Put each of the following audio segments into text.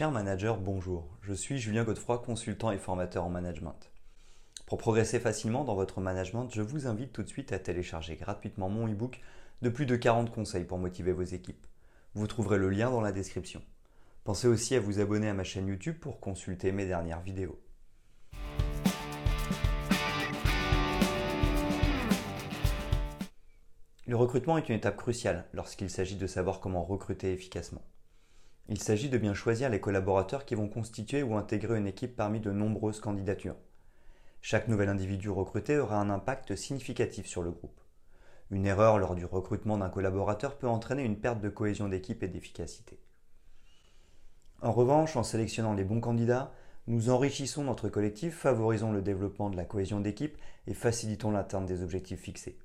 Cher manager, bonjour. Je suis Julien Godefroy, consultant et formateur en management. Pour progresser facilement dans votre management, je vous invite tout de suite à télécharger gratuitement mon e-book de plus de 40 conseils pour motiver vos équipes. Vous trouverez le lien dans la description. Pensez aussi à vous abonner à ma chaîne YouTube pour consulter mes dernières vidéos. Le recrutement est une étape cruciale lorsqu'il s'agit de savoir comment recruter efficacement. Il s'agit de bien choisir les collaborateurs qui vont constituer ou intégrer une équipe parmi de nombreuses candidatures. Chaque nouvel individu recruté aura un impact significatif sur le groupe. Une erreur lors du recrutement d'un collaborateur peut entraîner une perte de cohésion d'équipe et d'efficacité. En revanche, en sélectionnant les bons candidats, nous enrichissons notre collectif, favorisons le développement de la cohésion d'équipe et facilitons l'atteinte des objectifs fixés.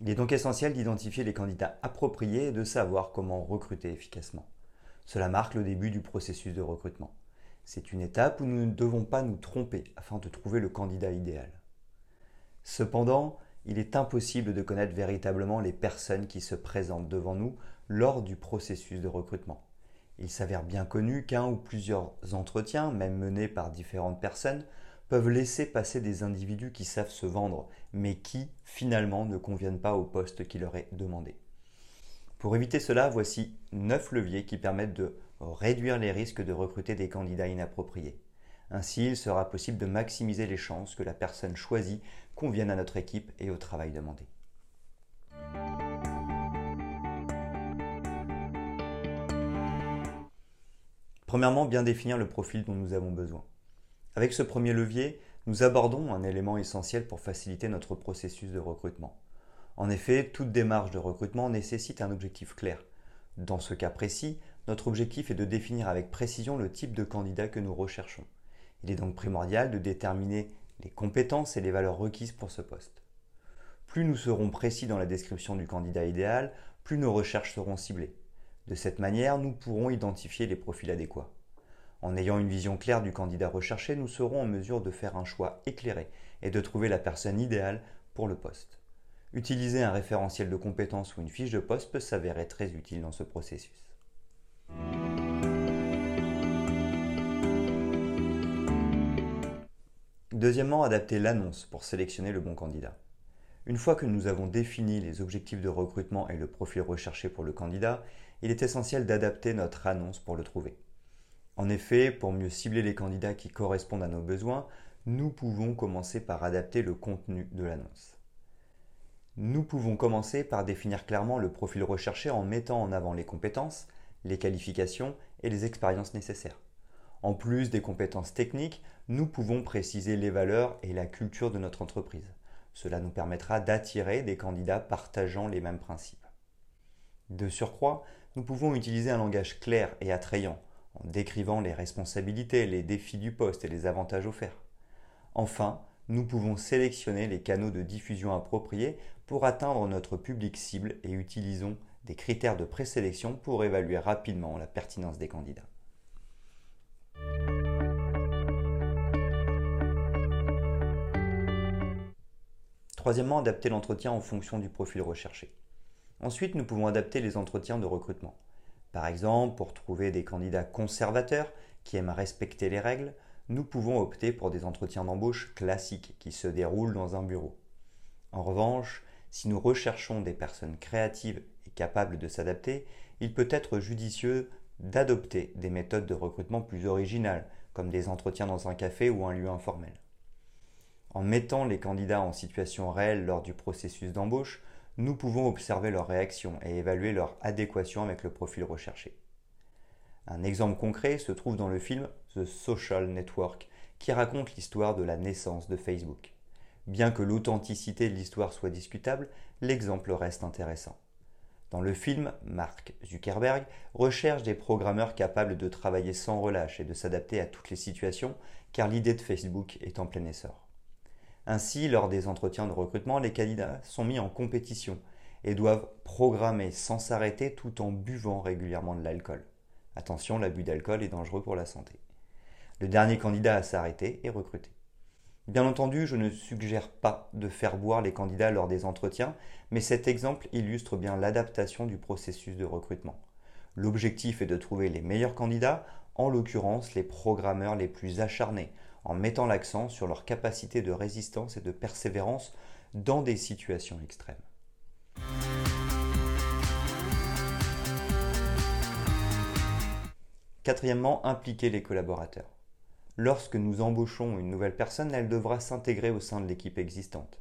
Il est donc essentiel d'identifier les candidats appropriés et de savoir comment recruter efficacement. Cela marque le début du processus de recrutement. C'est une étape où nous ne devons pas nous tromper afin de trouver le candidat idéal. Cependant, il est impossible de connaître véritablement les personnes qui se présentent devant nous lors du processus de recrutement. Il s'avère bien connu qu'un ou plusieurs entretiens, même menés par différentes personnes, peuvent laisser passer des individus qui savent se vendre, mais qui, finalement, ne conviennent pas au poste qui leur est demandé. Pour éviter cela, voici 9 leviers qui permettent de réduire les risques de recruter des candidats inappropriés. Ainsi, il sera possible de maximiser les chances que la personne choisie convienne à notre équipe et au travail demandé. Premièrement, bien définir le profil dont nous avons besoin. Avec ce premier levier, nous abordons un élément essentiel pour faciliter notre processus de recrutement. En effet, toute démarche de recrutement nécessite un objectif clair. Dans ce cas précis, notre objectif est de définir avec précision le type de candidat que nous recherchons. Il est donc primordial de déterminer les compétences et les valeurs requises pour ce poste. Plus nous serons précis dans la description du candidat idéal, plus nos recherches seront ciblées. De cette manière, nous pourrons identifier les profils adéquats. En ayant une vision claire du candidat recherché, nous serons en mesure de faire un choix éclairé et de trouver la personne idéale pour le poste. Utiliser un référentiel de compétences ou une fiche de poste peut s'avérer très utile dans ce processus. Deuxièmement, adapter l'annonce pour sélectionner le bon candidat. Une fois que nous avons défini les objectifs de recrutement et le profil recherché pour le candidat, il est essentiel d'adapter notre annonce pour le trouver. En effet, pour mieux cibler les candidats qui correspondent à nos besoins, nous pouvons commencer par adapter le contenu de l'annonce. Nous pouvons commencer par définir clairement le profil recherché en mettant en avant les compétences, les qualifications et les expériences nécessaires. En plus des compétences techniques, nous pouvons préciser les valeurs et la culture de notre entreprise. Cela nous permettra d'attirer des candidats partageant les mêmes principes. De surcroît, nous pouvons utiliser un langage clair et attrayant, en décrivant les responsabilités, les défis du poste et les avantages offerts. Enfin, nous pouvons sélectionner les canaux de diffusion appropriés pour atteindre notre public cible et utilisons des critères de présélection pour évaluer rapidement la pertinence des candidats. Troisièmement, adapter l'entretien en fonction du profil recherché. Ensuite, nous pouvons adapter les entretiens de recrutement. Par exemple, pour trouver des candidats conservateurs qui aiment respecter les règles, nous pouvons opter pour des entretiens d'embauche classiques qui se déroulent dans un bureau. En revanche, si nous recherchons des personnes créatives et capables de s'adapter, il peut être judicieux d'adopter des méthodes de recrutement plus originales, comme des entretiens dans un café ou un lieu informel. En mettant les candidats en situation réelle lors du processus d'embauche, nous pouvons observer leurs réactions et évaluer leur adéquation avec le profil recherché. Un exemple concret se trouve dans le film The Social Network, qui raconte l'histoire de la naissance de Facebook. Bien que l'authenticité de l'histoire soit discutable, l'exemple reste intéressant. Dans le film, Mark Zuckerberg recherche des programmeurs capables de travailler sans relâche et de s'adapter à toutes les situations, car l'idée de Facebook est en plein essor. Ainsi, lors des entretiens de recrutement, les candidats sont mis en compétition et doivent programmer sans s'arrêter tout en buvant régulièrement de l'alcool. Attention, l'abus d'alcool est dangereux pour la santé. Le dernier candidat à s'arrêter est recruté. Bien entendu, je ne suggère pas de faire boire les candidats lors des entretiens, mais cet exemple illustre bien l'adaptation du processus de recrutement. L'objectif est de trouver les meilleurs candidats en l'occurrence les programmeurs les plus acharnés, en mettant l'accent sur leur capacité de résistance et de persévérance dans des situations extrêmes. Quatrièmement, impliquer les collaborateurs. Lorsque nous embauchons une nouvelle personne, elle devra s'intégrer au sein de l'équipe existante.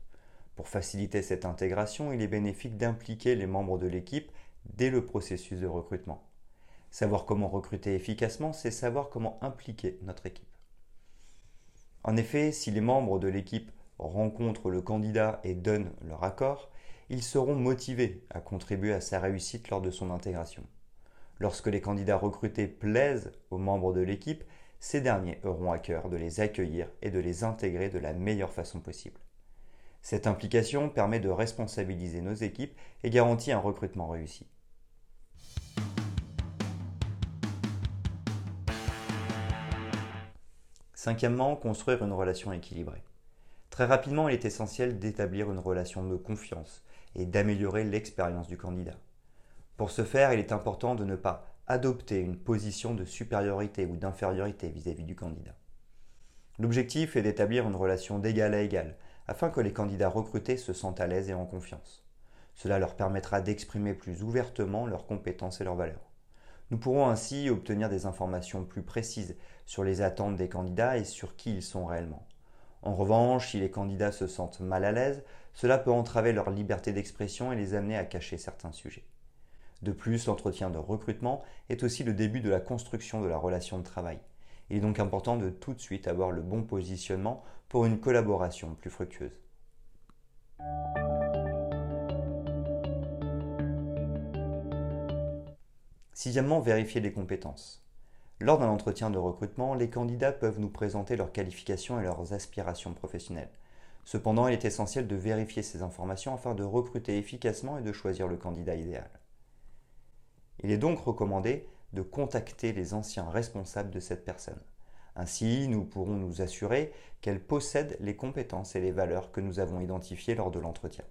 Pour faciliter cette intégration, il est bénéfique d'impliquer les membres de l'équipe dès le processus de recrutement. Savoir comment recruter efficacement, c'est savoir comment impliquer notre équipe. En effet, si les membres de l'équipe rencontrent le candidat et donnent leur accord, ils seront motivés à contribuer à sa réussite lors de son intégration. Lorsque les candidats recrutés plaisent aux membres de l'équipe, ces derniers auront à cœur de les accueillir et de les intégrer de la meilleure façon possible. Cette implication permet de responsabiliser nos équipes et garantit un recrutement réussi. Cinquièmement, construire une relation équilibrée. Très rapidement, il est essentiel d'établir une relation de confiance et d'améliorer l'expérience du candidat. Pour ce faire, il est important de ne pas adopter une position de supériorité ou d'infériorité vis-à-vis du candidat. L'objectif est d'établir une relation d'égal à égal, afin que les candidats recrutés se sentent à l'aise et en confiance. Cela leur permettra d'exprimer plus ouvertement leurs compétences et leurs valeurs. Nous pourrons ainsi obtenir des informations plus précises sur les attentes des candidats et sur qui ils sont réellement. En revanche, si les candidats se sentent mal à l'aise, cela peut entraver leur liberté d'expression et les amener à cacher certains sujets. De plus, l'entretien de recrutement est aussi le début de la construction de la relation de travail. Il est donc important de tout de suite avoir le bon positionnement pour une collaboration plus fructueuse. Sixièmement, vérifier les compétences. Lors d'un entretien de recrutement, les candidats peuvent nous présenter leurs qualifications et leurs aspirations professionnelles. Cependant, il est essentiel de vérifier ces informations afin de recruter efficacement et de choisir le candidat idéal. Il est donc recommandé de contacter les anciens responsables de cette personne. Ainsi, nous pourrons nous assurer qu'elle possède les compétences et les valeurs que nous avons identifiées lors de l'entretien.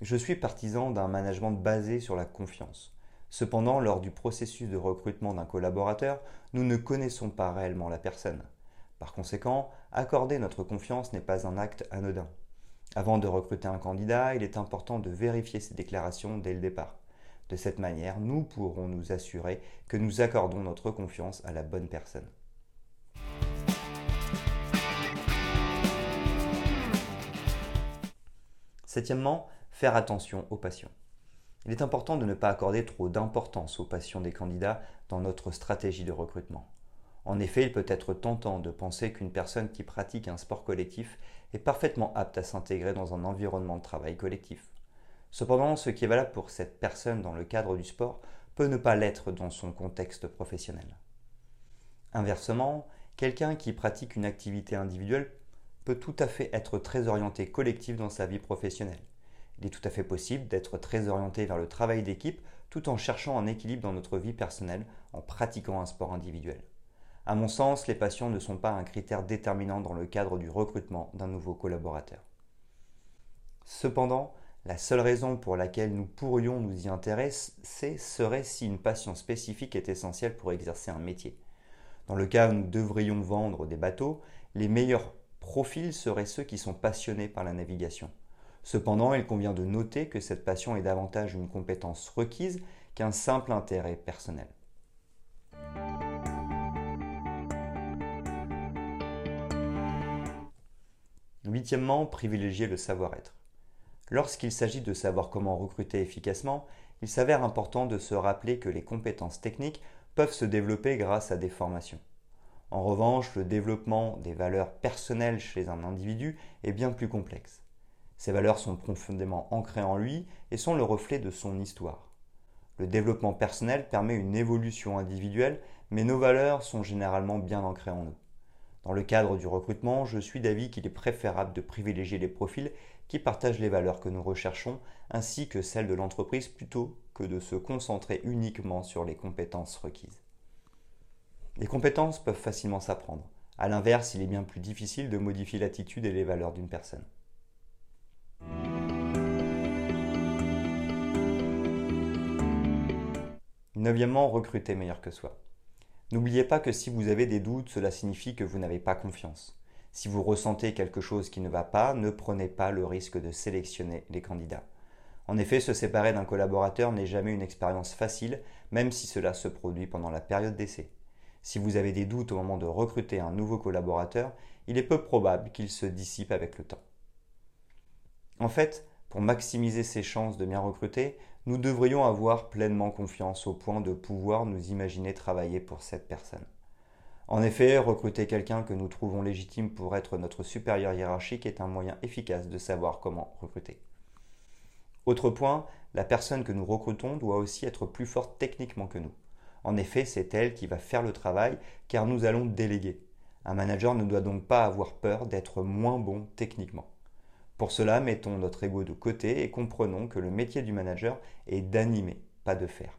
Je suis partisan d'un management basé sur la confiance. Cependant, lors du processus de recrutement d'un collaborateur, nous ne connaissons pas réellement la personne. Par conséquent, accorder notre confiance n'est pas un acte anodin. Avant de recruter un candidat, il est important de vérifier ses déclarations dès le départ. De cette manière, nous pourrons nous assurer que nous accordons notre confiance à la bonne personne. Septièmement, faire attention aux passions. Il est important de ne pas accorder trop d'importance aux passions des candidats dans notre stratégie de recrutement. En effet, il peut être tentant de penser qu'une personne qui pratique un sport collectif est parfaitement apte à s'intégrer dans un environnement de travail collectif. Cependant, ce qui est valable pour cette personne dans le cadre du sport peut ne pas l'être dans son contexte professionnel. Inversement, quelqu'un qui pratique une activité individuelle peut tout à fait être très orienté collectif dans sa vie professionnelle. Il est tout à fait possible d'être très orienté vers le travail d'équipe tout en cherchant un équilibre dans notre vie personnelle en pratiquant un sport individuel. À mon sens, les passions ne sont pas un critère déterminant dans le cadre du recrutement d'un nouveau collaborateur. Cependant, la seule raison pour laquelle nous pourrions nous y intéresser serait si une passion spécifique est essentielle pour exercer un métier. Dans le cas où nous devrions vendre des bateaux, les meilleurs profils seraient ceux qui sont passionnés par la navigation. Cependant, il convient de noter que cette passion est davantage une compétence requise qu'un simple intérêt personnel. Huitièmement, privilégier le savoir-être. Lorsqu'il s'agit de savoir comment recruter efficacement, il s'avère important de se rappeler que les compétences techniques peuvent se développer grâce à des formations. En revanche, le développement des valeurs personnelles chez un individu est bien plus complexe. Ces valeurs sont profondément ancrées en lui et sont le reflet de son histoire. Le développement personnel permet une évolution individuelle, mais nos valeurs sont généralement bien ancrées en nous. Dans le cadre du recrutement, je suis d'avis qu'il est préférable de privilégier les profils qui partagent les valeurs que nous recherchons ainsi que celles de l'entreprise plutôt que de se concentrer uniquement sur les compétences requises. Les compétences peuvent facilement s'apprendre. A l'inverse, il est bien plus difficile de modifier l'attitude et les valeurs d'une personne. Neuvièmement, recruter meilleur que soi. N'oubliez pas que si vous avez des doutes, cela signifie que vous n'avez pas confiance. Si vous ressentez quelque chose qui ne va pas, ne prenez pas le risque de sélectionner les candidats. En effet, se séparer d'un collaborateur n'est jamais une expérience facile, même si cela se produit pendant la période d'essai. Si vous avez des doutes au moment de recruter un nouveau collaborateur, il est peu probable qu'il se dissipe avec le temps. En fait, pour maximiser ses chances de bien recruter, nous devrions avoir pleinement confiance au point de pouvoir nous imaginer travailler pour cette personne. En effet, recruter quelqu'un que nous trouvons légitime pour être notre supérieur hiérarchique est un moyen efficace de savoir comment recruter. Autre point, la personne que nous recrutons doit aussi être plus forte techniquement que nous. En effet, c'est elle qui va faire le travail car nous allons déléguer. Un manager ne doit donc pas avoir peur d'être moins bon techniquement. Pour cela, mettons notre ego de côté et comprenons que le métier du manager est d'animer, pas de faire.